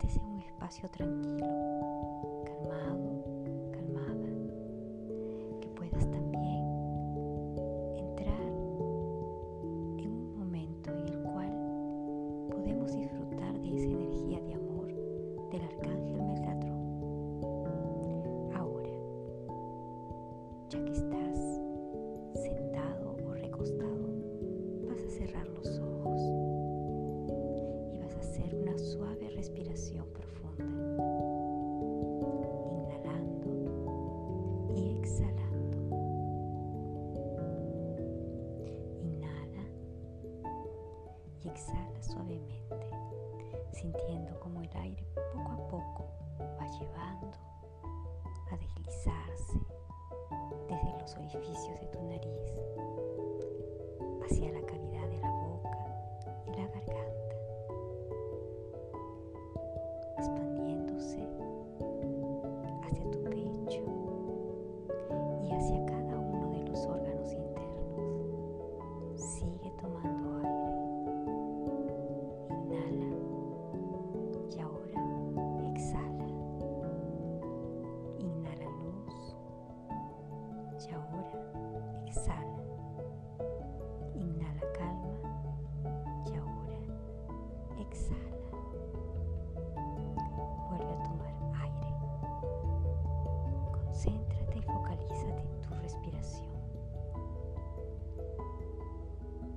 este sea un espacio tranquilo, edificios de tu respiración.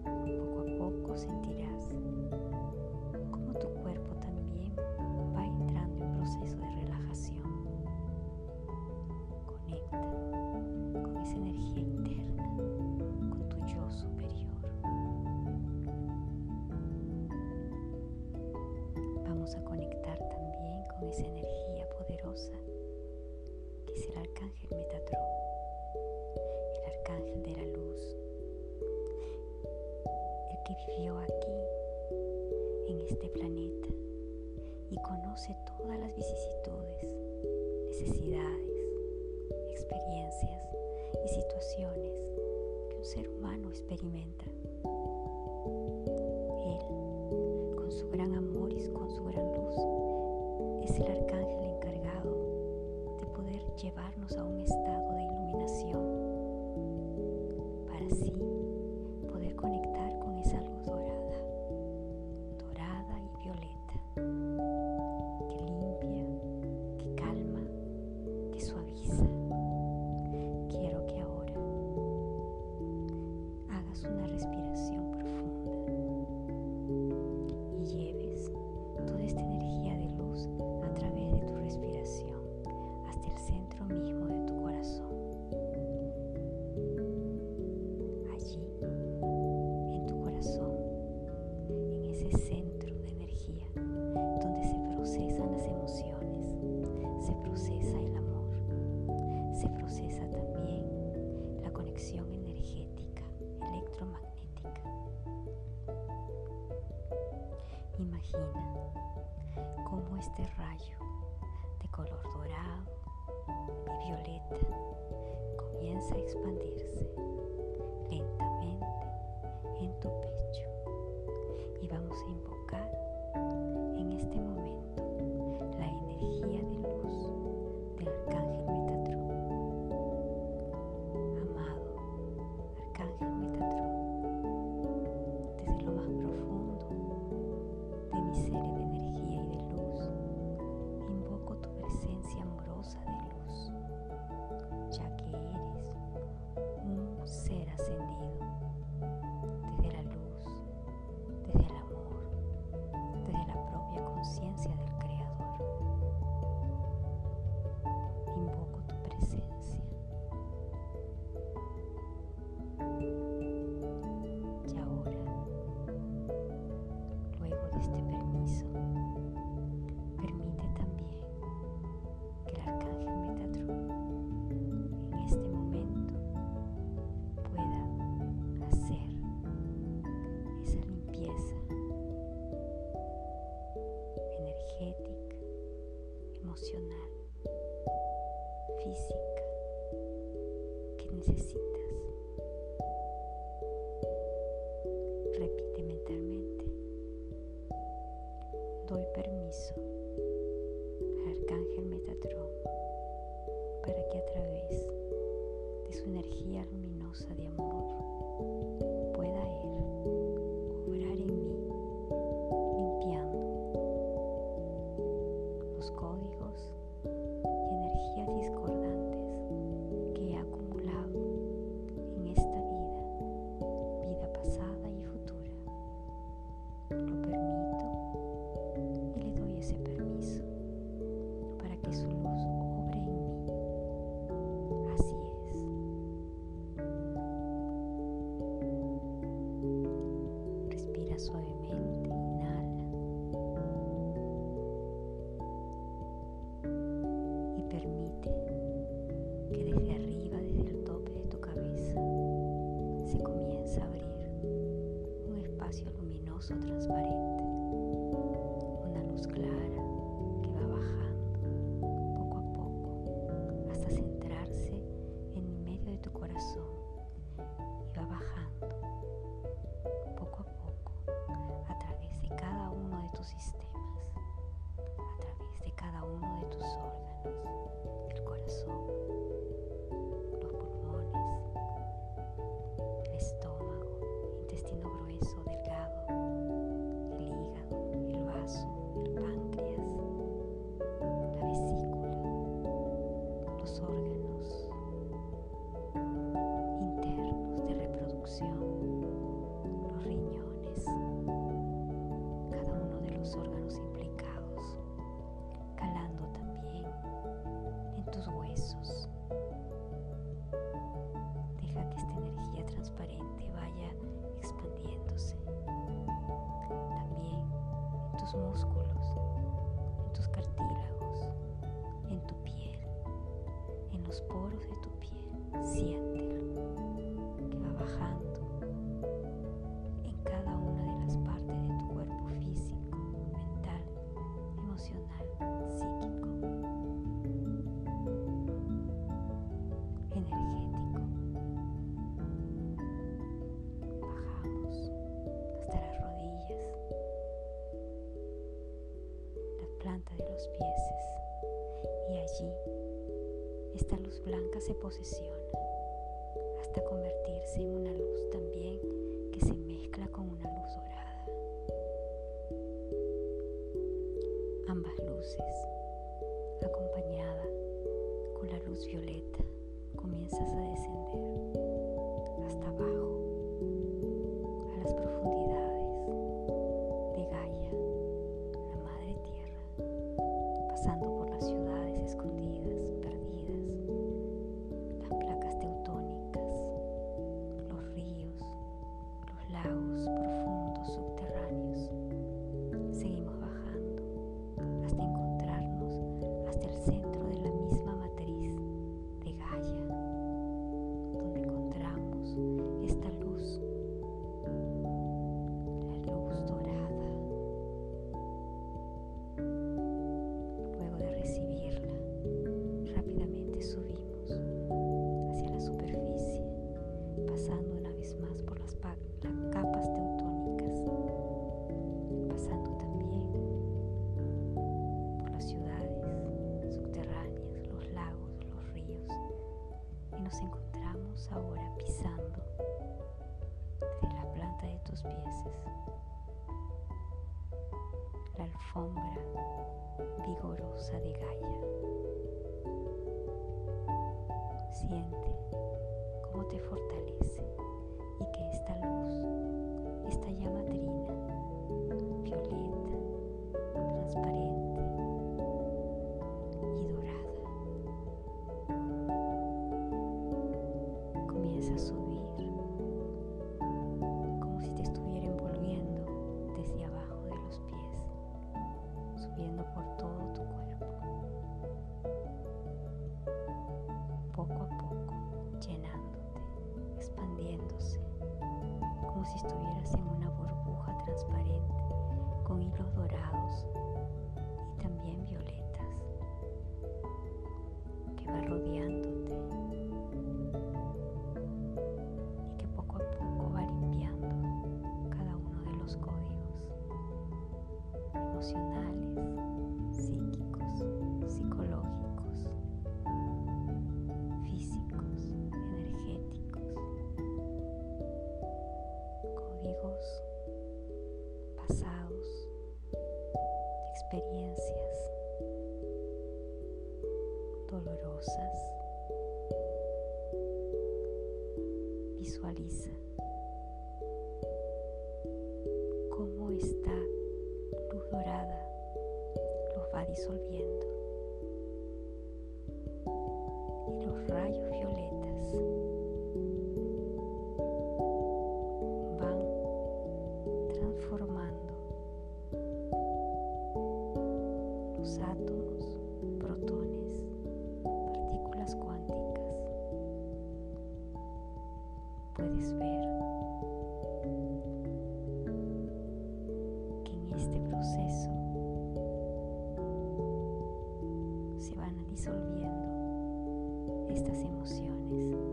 Poco este planeta y conoce todas las vicisitudes, necesidades, experiencias y situaciones que un ser humano experimenta. rayo de color dorado y violeta comienza a expandirse lentamente en tu pecho. Y vamos a doy permiso, al Arcángel Metatrón, para que a través de su energía luminosa de amor, small school. se posesiona hasta convertirse en una luz también que se mezcla con una luz dorada. Ambas luces, acompañada con la luz violeta, comienzas a descender hasta abajo nos encontramos ahora pisando de la planta de tus pies. La alfombra vigorosa de Gaia. Siente cómo te fortalece y que esta luz, esta llama trina, violeta, transparente, esa. emocional. Disolviendo disolviendo estas emociones.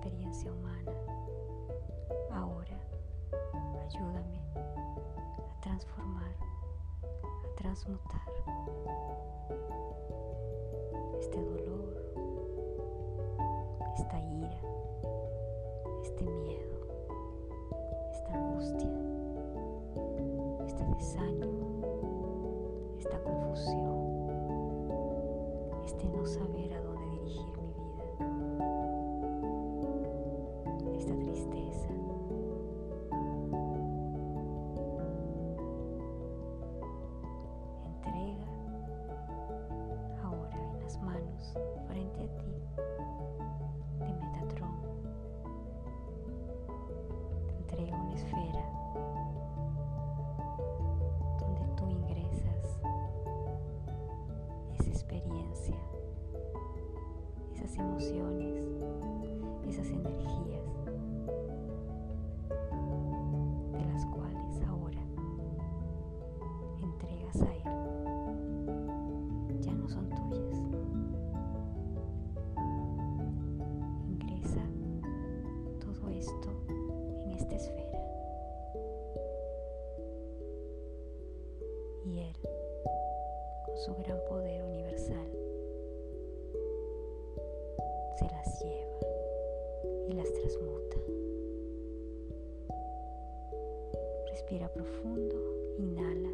Experiencia humana, ahora ayúdame a transformar, a transmutar este dolor, esta ira, este miedo, esta angustia, este desánimo, esta confusión, este no saber a dónde frente a ti de Metatron. Te entrego una esfera donde tú ingresas esa experiencia, esas emociones, su gran poder universal, se las lleva y las transmuta. Respira profundo, inhala,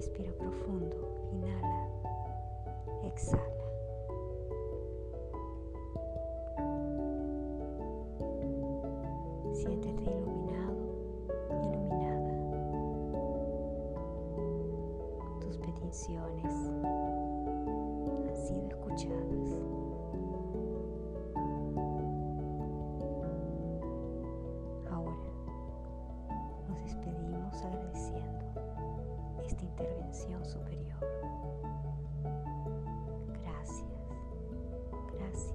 respira profundo, inhala, exhala. Siéntete iluminado, iluminada. Tus peticiones han sido escuchadas. Ahora nos despedimos agradeciendo esta intervención superior. Gracias, gracias,